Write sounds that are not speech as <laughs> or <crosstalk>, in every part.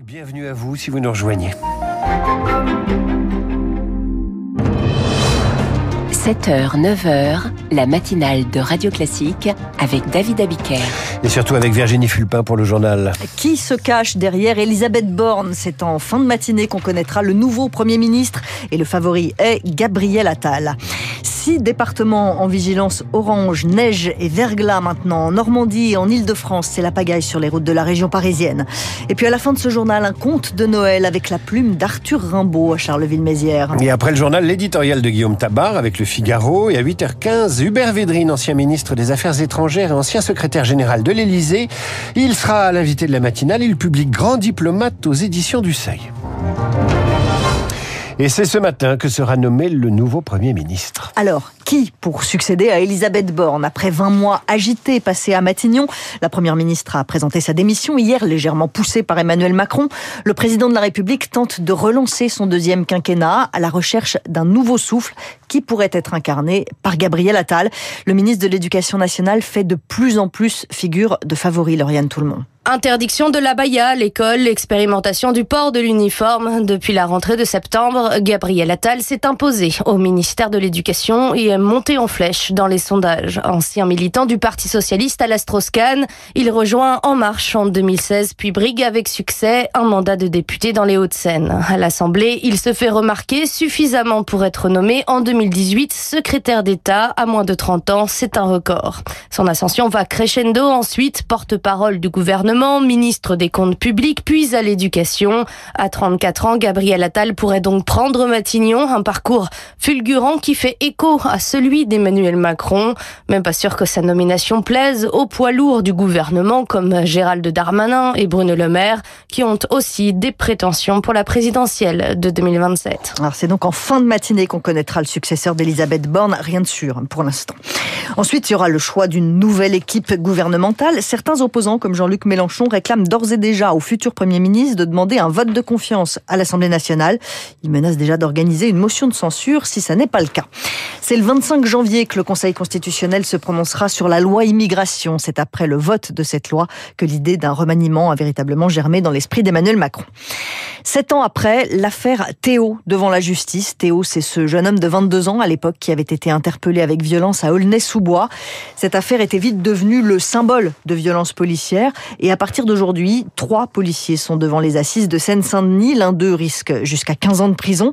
Bienvenue à vous si vous nous rejoignez. 7h, 9h, la matinale de Radio Classique avec David Abiker. Et surtout avec Virginie Fulpin pour le journal. Qui se cache derrière Elisabeth Borne? C'est en fin de matinée qu'on connaîtra le nouveau Premier ministre et le favori est Gabriel Attal. Six départements en vigilance orange, neige et verglas maintenant. En Normandie et en Ile-de-France, c'est la pagaille sur les routes de la région parisienne. Et puis à la fin de ce journal, un conte de Noël avec la plume d'Arthur Rimbaud à Charleville-Mézières. Et après le journal, l'éditorial de Guillaume Tabar avec le Figaro. Et à 8h15, Hubert Védrine, ancien ministre des Affaires étrangères et ancien secrétaire général de l'Élysée. Il sera l'invité de la matinale. Il publie Grand diplomate aux éditions du Seuil. Et c'est ce matin que sera nommé le nouveau Premier ministre. Alors, qui pour succéder à Elisabeth Borne Après 20 mois agités passés à Matignon, la Première ministre a présenté sa démission hier, légèrement poussée par Emmanuel Macron. Le président de la République tente de relancer son deuxième quinquennat à la recherche d'un nouveau souffle qui pourrait être incarné par Gabriel Attal. Le ministre de l'Éducation nationale fait de plus en plus figure de favori, Lauriane Tout-le-Monde. Interdiction de la baya, l'école, l'expérimentation du port de l'uniforme. Depuis la rentrée de septembre, Gabriel Attal s'est imposé au ministère de l'Éducation et est monté en flèche dans les sondages. Ancien militant du Parti Socialiste à l'Astroscan, il rejoint En Marche en 2016 puis brigue avec succès un mandat de député dans les Hauts-de-Seine. À l'Assemblée, il se fait remarquer suffisamment pour être nommé en 2018 secrétaire d'État à moins de 30 ans. C'est un record. Son ascension va crescendo ensuite, porte-parole du gouvernement ministre des Comptes publics, puis à l'éducation. À 34 ans, Gabriel Attal pourrait donc prendre Matignon, un parcours fulgurant qui fait écho à celui d'Emmanuel Macron. Même pas sûr que sa nomination plaise aux poids lourds du gouvernement comme Gérald Darmanin et Bruno Le Maire, qui ont aussi des prétentions pour la présidentielle de 2027. Alors c'est donc en fin de matinée qu'on connaîtra le successeur d'Elisabeth Borne, rien de sûr pour l'instant. Ensuite, il y aura le choix d'une nouvelle équipe gouvernementale. Certains opposants, comme Jean-Luc Mélenchon, réclament d'ores et déjà au futur Premier ministre de demander un vote de confiance à l'Assemblée nationale. Il menace déjà d'organiser une motion de censure si ça n'est pas le cas. C'est le 25 janvier que le Conseil constitutionnel se prononcera sur la loi immigration. C'est après le vote de cette loi que l'idée d'un remaniement a véritablement germé dans l'esprit d'Emmanuel Macron. Sept ans après, l'affaire Théo devant la justice. Théo, c'est ce jeune homme de 22 ans à l'époque qui avait été interpellé avec violence à Aulnay-sous-Bois. Cette affaire était vite devenue le symbole de violence policière. Et à partir d'aujourd'hui, trois policiers sont devant les assises de Seine-Saint-Denis. L'un d'eux risque jusqu'à 15 ans de prison.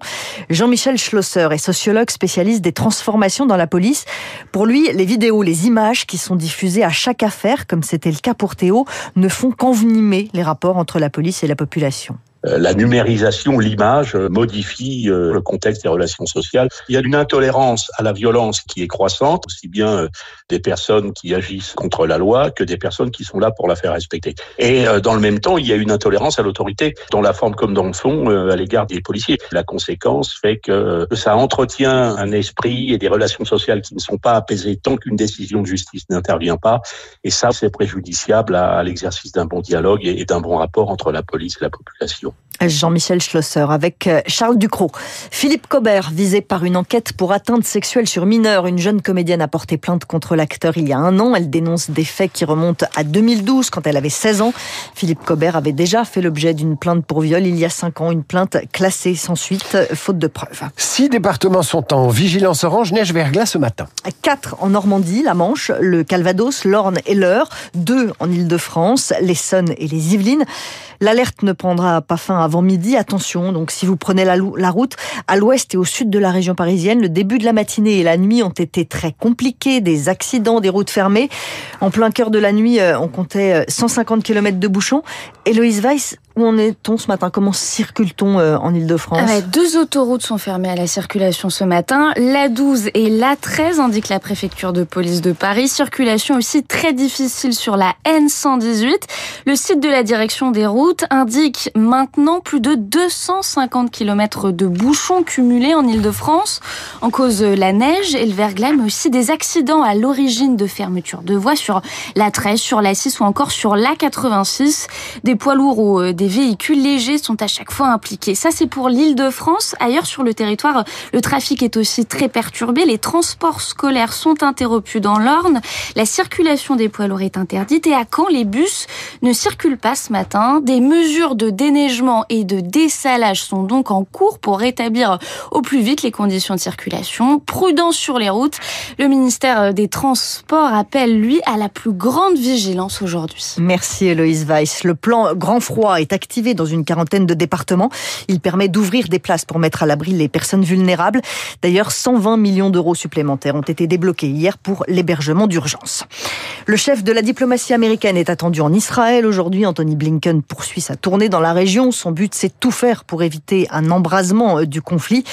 Jean-Michel Schlosser est sociologue spécialiste des transformations dans la police. Pour lui, les vidéos, les images qui sont diffusées à chaque affaire, comme c'était le cas pour Théo, ne font qu'envenimer les rapports entre la police et la population. Euh, la numérisation, l'image euh, modifie euh, le contexte des relations sociales. Il y a une intolérance à la violence qui est croissante, aussi bien des personnes qui agissent contre la loi que des personnes qui sont là pour la faire respecter. Et dans le même temps, il y a une intolérance à l'autorité, dans la forme comme dans le fond, à l'égard des policiers. La conséquence fait que ça entretient un esprit et des relations sociales qui ne sont pas apaisées tant qu'une décision de justice n'intervient pas. Et ça, c'est préjudiciable à l'exercice d'un bon dialogue et d'un bon rapport entre la police et la population. Jean-Michel Schlosser avec euh, Charles Ducrot. Philippe Cobert, visé par une enquête pour atteinte sexuelle sur mineur. Une jeune comédienne a porté plainte contre l'acteur il y a un an. Elle dénonce des faits qui remontent à 2012, quand elle avait 16 ans. Philippe Cobert avait déjà fait l'objet d'une plainte pour viol il y a 5 ans. Une plainte classée sans suite, faute de preuves. Six départements sont en vigilance orange, neige verglas ce matin. Quatre en Normandie, la Manche, le Calvados, l'Orne et l'Eure. Deux en Ile-de-France, l'Essonne et les Yvelines. L'alerte ne prendra pas avant midi. Attention, donc si vous prenez la, la route à l'ouest et au sud de la région parisienne, le début de la matinée et la nuit ont été très compliqués. Des accidents, des routes fermées. En plein cœur de la nuit, euh, on comptait 150 euh, km de bouchons. Héloïse Weiss, où en est-on ce matin? Comment circule-t-on euh, en Ile-de-France? Ah Deux autoroutes sont fermées à la circulation ce matin. La 12 et la 13 indique la préfecture de police de Paris. Circulation aussi très difficile sur la N118. Le site de la direction des routes indique maintenant plus de 250 km de bouchons cumulés en Ile-de-France. En cause la neige et le verglas, mais aussi des accidents à l'origine de fermeture de voies sur la 13, sur la 6 ou encore sur la 86. Des poids lourds ou euh, des véhicules légers sont à chaque fois impliqués. Ça, c'est pour l'île de France. Ailleurs sur le territoire, le trafic est aussi très perturbé. Les transports scolaires sont interrompus dans l'Orne. La circulation des poids lourds est interdite. Et à Caen, les bus ne circulent pas ce matin. Des mesures de déneigement et de dessalage sont donc en cours pour rétablir au plus vite les conditions de circulation. Prudence sur les routes. Le ministère des Transports appelle, lui, à la plus grande vigilance aujourd'hui. Merci Héloïse Weiss. Le plan Grand Froid est activé dans une quarantaine de départements. Il permet d'ouvrir des places pour mettre à l'abri les personnes vulnérables. D'ailleurs, 120 millions d'euros supplémentaires ont été débloqués hier pour l'hébergement d'urgence. Le chef de la diplomatie américaine est attendu en Israël aujourd'hui. Anthony Blinken poursuit sa tournée dans la région. Son but, c'est tout faire pour éviter un embrasement du conflit.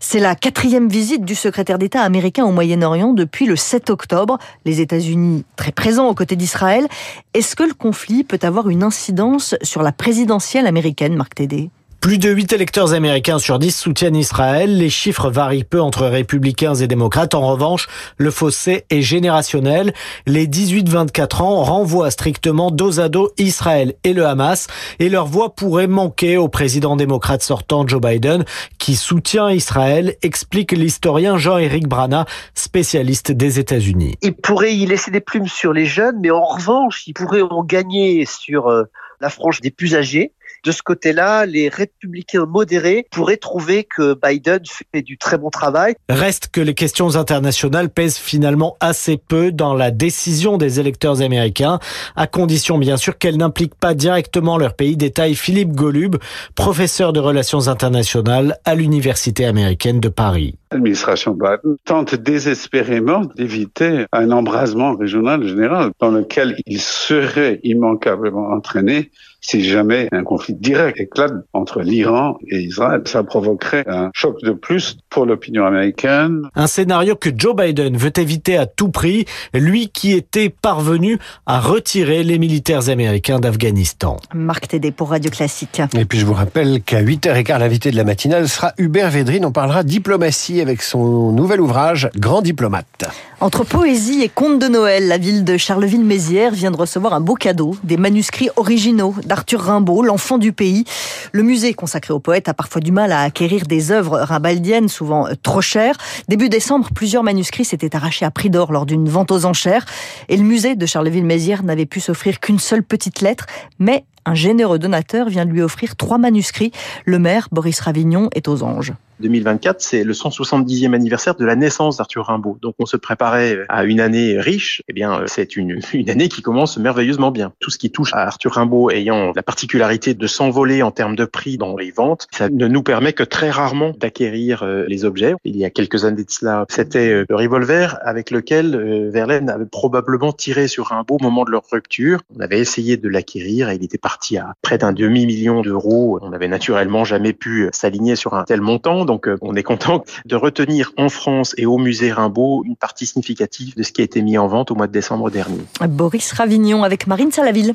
C'est la quatrième visite du secrétaire d'État américain au Moyen-Orient depuis le 7 octobre. Les États-Unis très présents aux côtés d'Israël. Est-ce que le conflit peut avoir une incidence sur la présidentielle américaine, Marc Tédé plus de 8 électeurs américains sur 10 soutiennent Israël. Les chiffres varient peu entre républicains et démocrates. En revanche, le fossé est générationnel. Les 18-24 ans renvoient strictement dos à dos Israël et le Hamas et leur voix pourrait manquer au président démocrate sortant Joe Biden qui soutient Israël, explique l'historien Jean-Éric Brana, spécialiste des États-Unis. Il pourrait y laisser des plumes sur les jeunes, mais en revanche, il pourrait en gagner sur euh, la frange des plus âgés de ce côté-là, les républicains modérés pourraient trouver que Biden fait du très bon travail. Reste que les questions internationales pèsent finalement assez peu dans la décision des électeurs américains, à condition bien sûr qu'elles n'impliquent pas directement leur pays, détaille Philippe Golub, professeur de relations internationales à l'Université américaine de Paris. L'administration Biden tente désespérément d'éviter un embrasement régional général dans lequel il serait immanquablement entraîné si jamais un conflit direct éclate entre l'Iran et Israël. Ça provoquerait un choc de plus pour l'opinion américaine. Un scénario que Joe Biden veut éviter à tout prix, lui qui était parvenu à retirer les militaires américains d'Afghanistan. Marc Tédé pour Radio Classique. Et puis je vous rappelle qu'à 8h15, l'invité de la matinale sera Hubert Védrine. On parlera diplomatie avec son nouvel ouvrage Grand diplomate. Entre poésie et contes de Noël, la ville de Charleville-Mézières vient de recevoir un beau cadeau, des manuscrits originaux d'Arthur Rimbaud, l'enfant du pays. Le musée consacré au poète a parfois du mal à acquérir des œuvres rimbaldiennes, souvent trop chères. Début décembre, plusieurs manuscrits s'étaient arrachés à prix d'or lors d'une vente aux enchères. Et le musée de Charleville-Mézières n'avait pu s'offrir qu'une seule petite lettre, mais un généreux donateur vient de lui offrir trois manuscrits. Le maire, Boris Ravignon, est aux anges. 2024, c'est le 170e anniversaire de la naissance d'Arthur Rimbaud. Donc on se préparait à une année riche. Eh bien, c'est une, <laughs> une année qui commence merveilleusement bien. Tout ce qui touche à Arthur Rimbaud ayant la particularité de s'envoler en termes de prix dans les ventes, ça ne nous permet que très rarement d'acquérir euh, les objets. Il y a quelques années de cela, c'était euh, le revolver avec lequel euh, Verlaine avait probablement tiré sur Rimbaud au moment de leur rupture. On avait essayé de l'acquérir et il était parti à près d'un demi-million d'euros. On n'avait naturellement jamais pu s'aligner sur un tel montant. Donc euh, on est content de retenir en France et au musée Rimbaud une partie significative de ce qui a été mis en vente au mois de décembre dernier. Boris Ravignon avec Marine Salaville.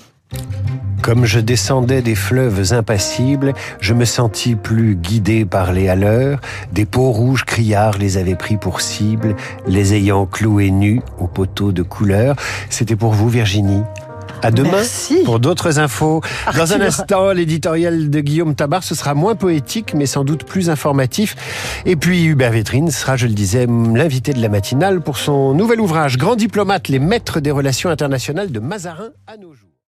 Comme je descendais des fleuves impassibles, je me sentis plus guidé par les haleurs. Des peaux rouges criards les avaient pris pour cible, les ayant cloués nus aux poteaux de couleur. C'était pour vous, Virginie. À demain pour d'autres infos. Dans un instant, l'éditorial de Guillaume Tabar, ce sera moins poétique, mais sans doute plus informatif. Et puis Hubert Vétrine sera, je le disais, l'invité de la matinale pour son nouvel ouvrage Grand diplomate, les maîtres des relations internationales de Mazarin à nos jours.